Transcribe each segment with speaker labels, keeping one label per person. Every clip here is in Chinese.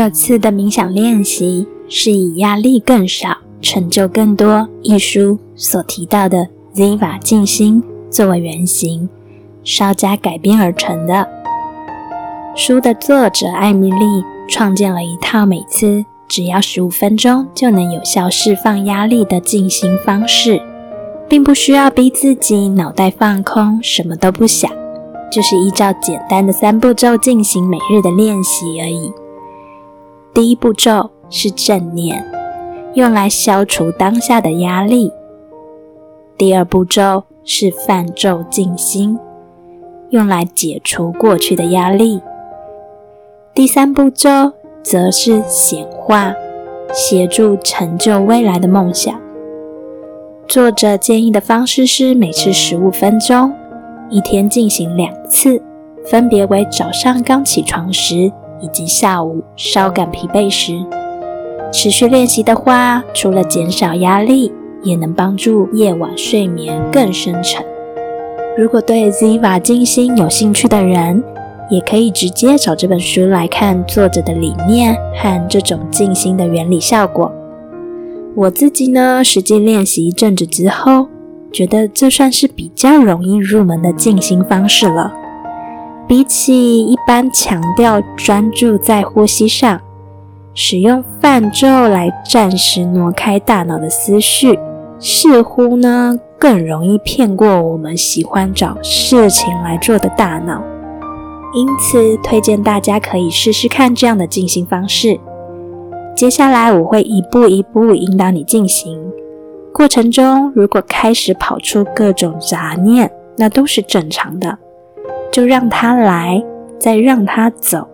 Speaker 1: 这次的冥想练习是以压力更少、成就更多一书所提到的 Ziva 静心作为原型，稍加改编而成的。书的作者艾米丽创建了一套每次只要十五分钟就能有效释放压力的静心方式，并不需要逼自己脑袋放空，什么都不想，就是依照简单的三步骤进行每日的练习而已。第一步骤是正念，用来消除当下的压力；第二步骤是泛咒静心，用来解除过去的压力；第三步骤则是显化，协助成就未来的梦想。作者建议的方式是每次十五分钟，一天进行两次，分别为早上刚起床时。以及下午稍感疲惫时，持续练习的话，除了减少压力，也能帮助夜晚睡眠更深沉。如果对 Ziva 静心有兴趣的人，也可以直接找这本书来看作者的理念和这种静心的原理效果。我自己呢，实际练习一阵子之后，觉得这算是比较容易入门的静心方式了。比起一般强调专注在呼吸上，使用泛咒来暂时挪开大脑的思绪，似乎呢更容易骗过我们喜欢找事情来做的大脑。因此，推荐大家可以试试看这样的进行方式。接下来我会一步一步引导你进行，过程中如果开始跑出各种杂念，那都是正常的。就让它来，再让它走，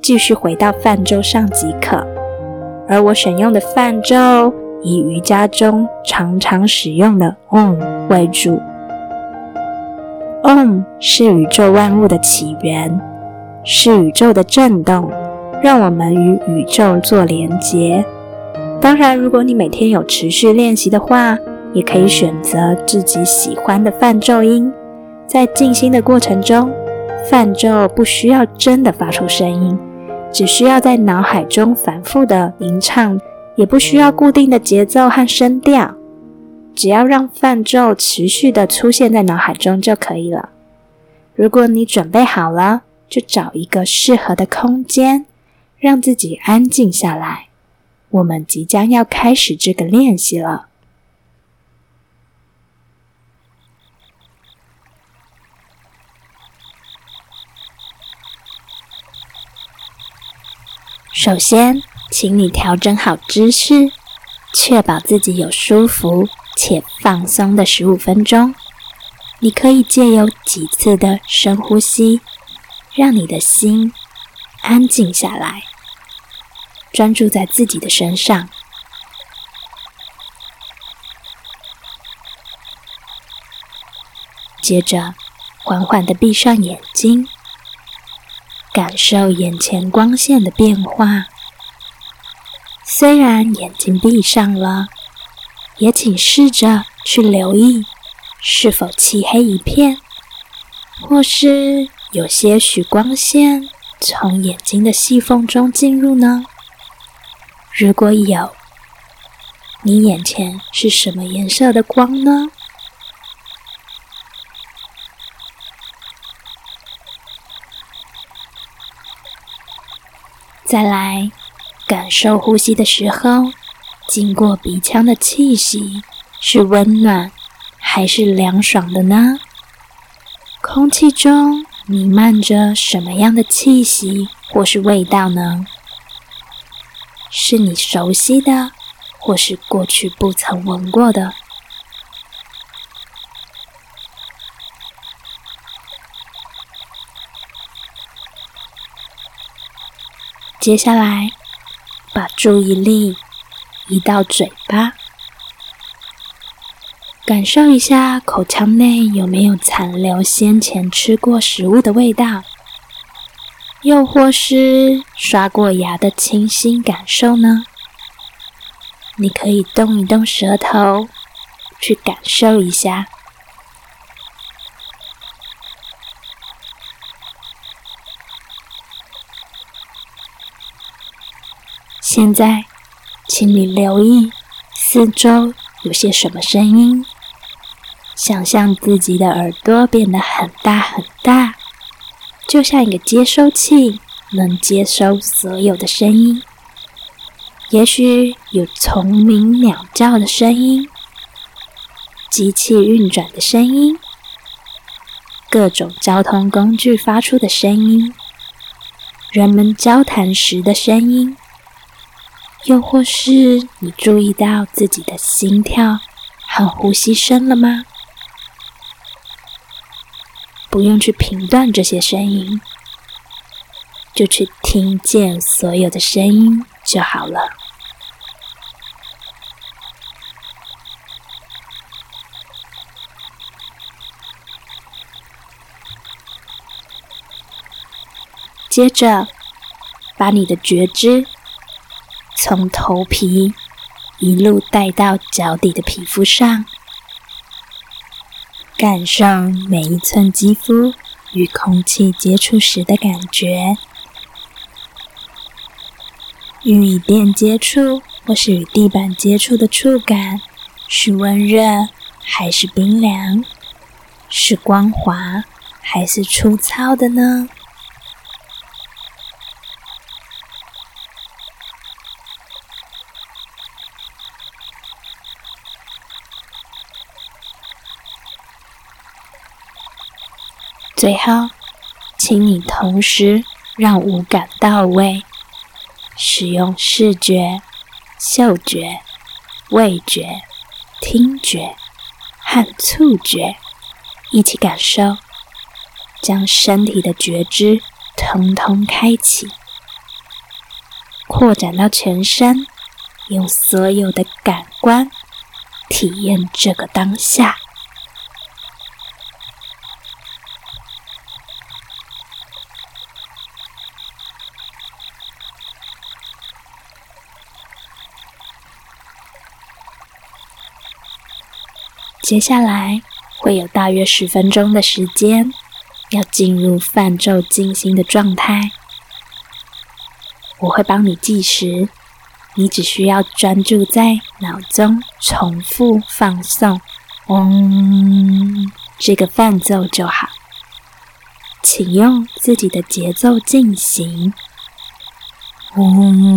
Speaker 1: 继续回到泛舟上即可。而我选用的泛舟以瑜伽中常常使用的 Om 为主。Om 是宇宙万物的起源，是宇宙的震动，让我们与宇宙做连接。当然，如果你每天有持续练习的话，也可以选择自己喜欢的泛奏音。在静心的过程中，泛咒不需要真的发出声音，只需要在脑海中反复的吟唱，也不需要固定的节奏和声调，只要让泛咒持续的出现在脑海中就可以了。如果你准备好了，就找一个适合的空间，让自己安静下来。我们即将要开始这个练习了。首先，请你调整好姿势，确保自己有舒服且放松的十五分钟。你可以借由几次的深呼吸，让你的心安静下来，专注在自己的身上。接着，缓缓的闭上眼睛。感受眼前光线的变化。虽然眼睛闭上了，也请试着去留意是否漆黑一片，或是有些许光线从眼睛的细缝中进入呢？如果有，你眼前是什么颜色的光呢？再来感受呼吸的时候，经过鼻腔的气息是温暖还是凉爽的呢？空气中弥漫着什么样的气息或是味道呢？是你熟悉的，或是过去不曾闻过的？接下来，把注意力移到嘴巴，感受一下口腔内有没有残留先前吃过食物的味道，又或是刷过牙的清新感受呢？你可以动一动舌头，去感受一下。现在，请你留意四周有些什么声音。想象自己的耳朵变得很大很大，就像一个接收器，能接收所有的声音。也许有虫鸣鸟叫的声音，机器运转的声音，各种交通工具发出的声音，人们交谈时的声音。又或是你注意到自己的心跳和呼吸声了吗？不用去评断这些声音，就去听见所有的声音就好了。接着，把你的觉知。从头皮一路带到脚底的皮肤上，感受每一寸肌肤与空气接触时的感觉。与椅垫接触或是与地板接触的触感是温热还是冰凉？是光滑还是粗糙的呢？最后，请你同时让五感到位，使用视觉、嗅觉、味觉、听觉和触觉一起感受，将身体的觉知通通开启，扩展到全身，用所有的感官体验这个当下。接下来会有大约十分钟的时间，要进入泛咒静心的状态。我会帮你计时，你只需要专注在脑中重复放送“嗡”这个泛奏就好。请用自己的节奏进行“嗡”。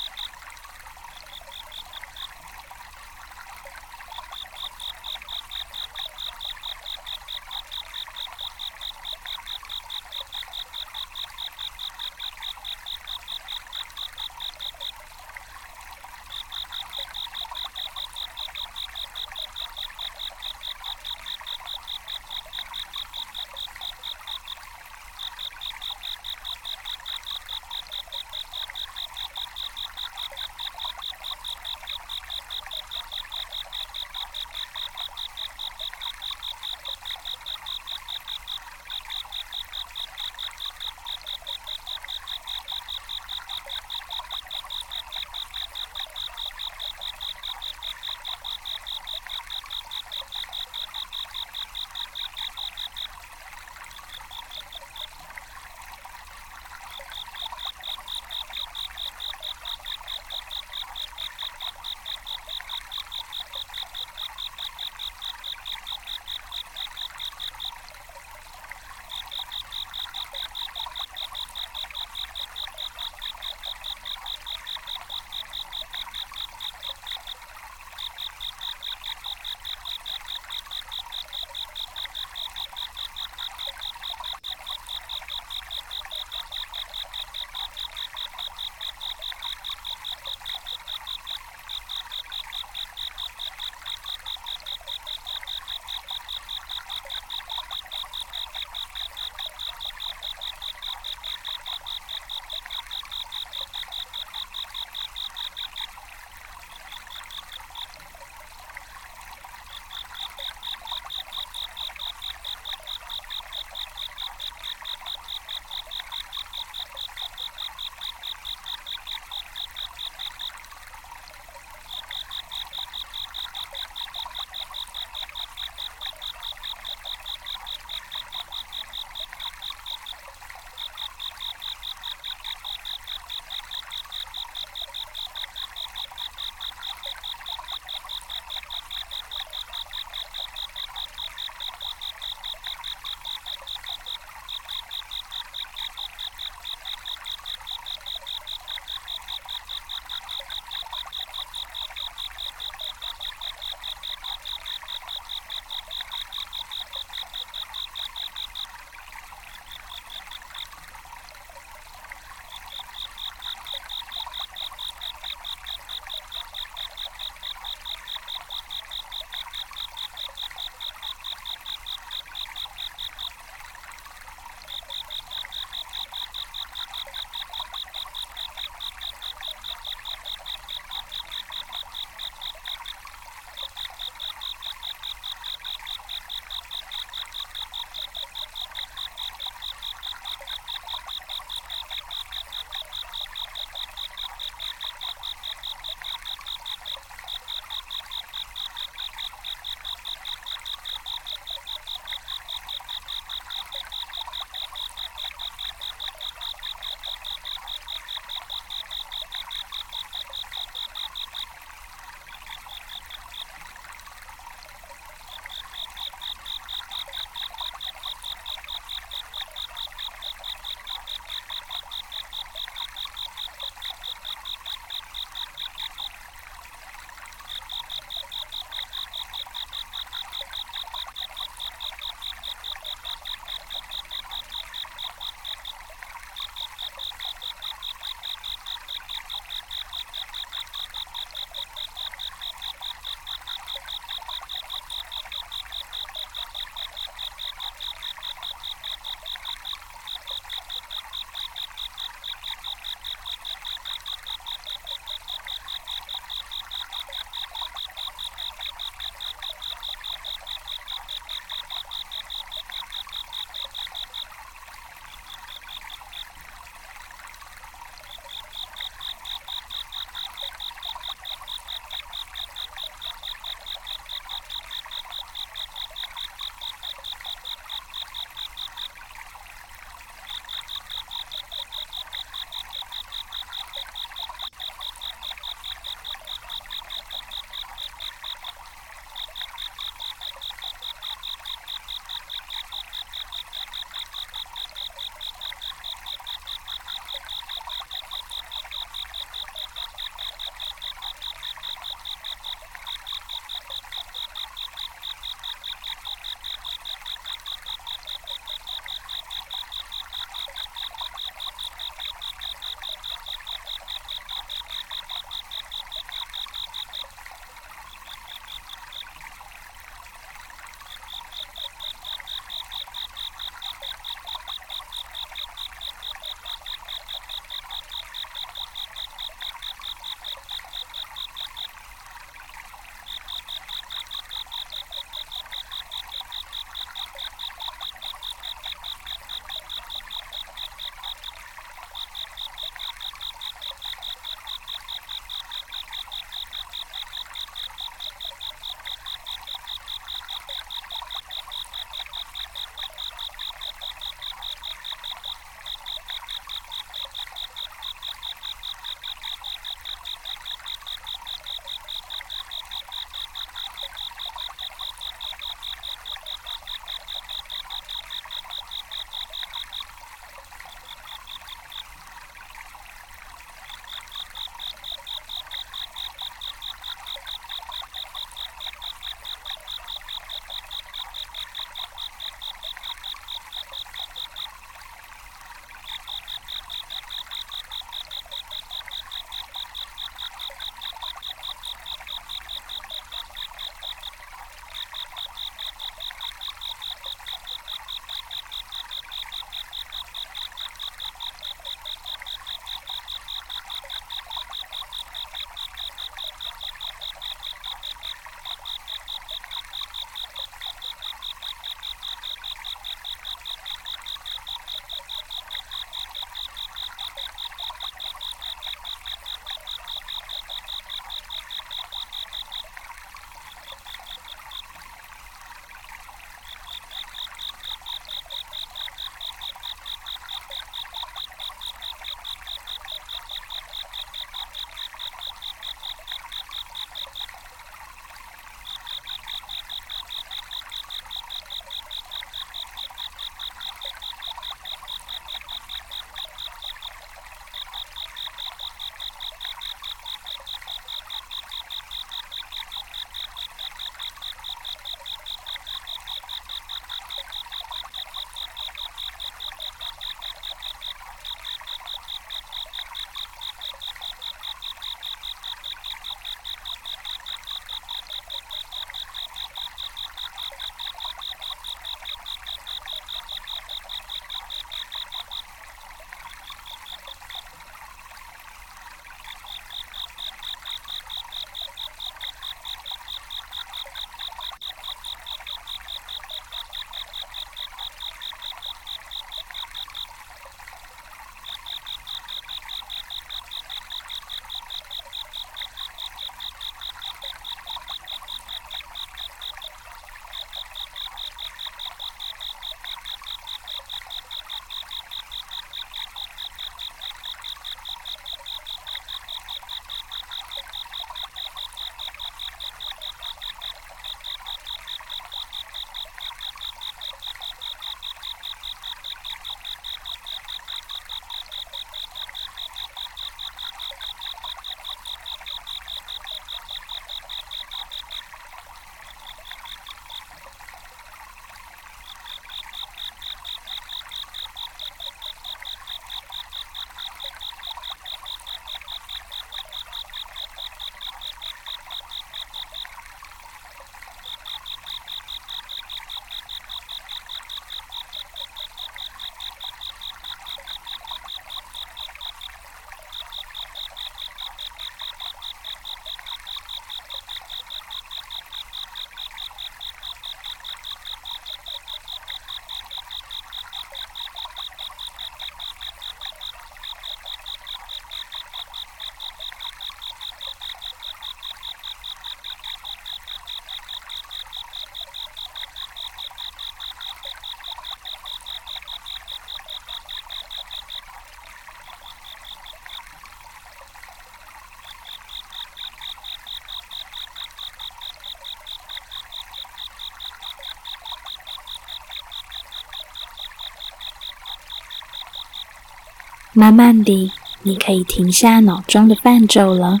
Speaker 1: 慢慢地，你可以停下脑中的泛舟了，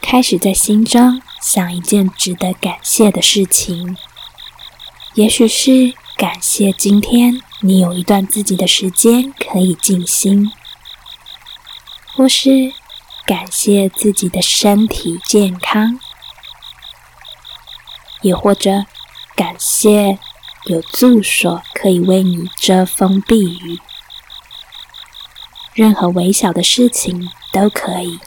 Speaker 1: 开始在心中想一件值得感谢的事情。也许是感谢今天你有一段自己的时间可以静心，或是感谢自己的身体健康，也或者感谢有住所可以为你遮风避雨。任何微小的事情都可以，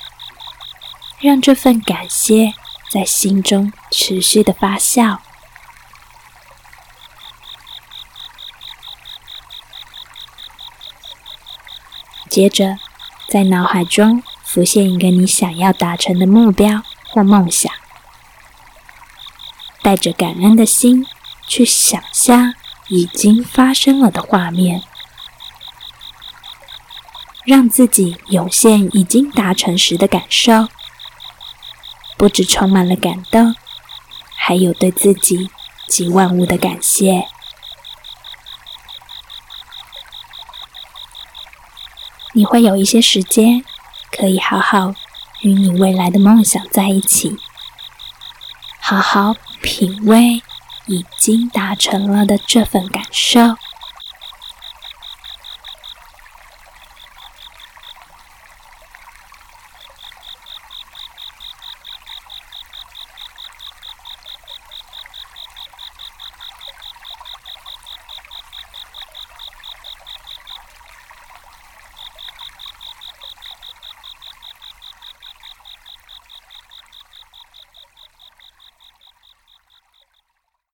Speaker 1: 让这份感谢在心中持续的发酵。接着，在脑海中浮现一个你想要达成的目标或梦想，带着感恩的心去想象已经发生了的画面，让自己涌现已经达成时的感受，不只充满了感动，还有对自己及万物的感谢。你会有一些时间，可以好好与你未来的梦想在一起，好好品味已经达成了的这份感受。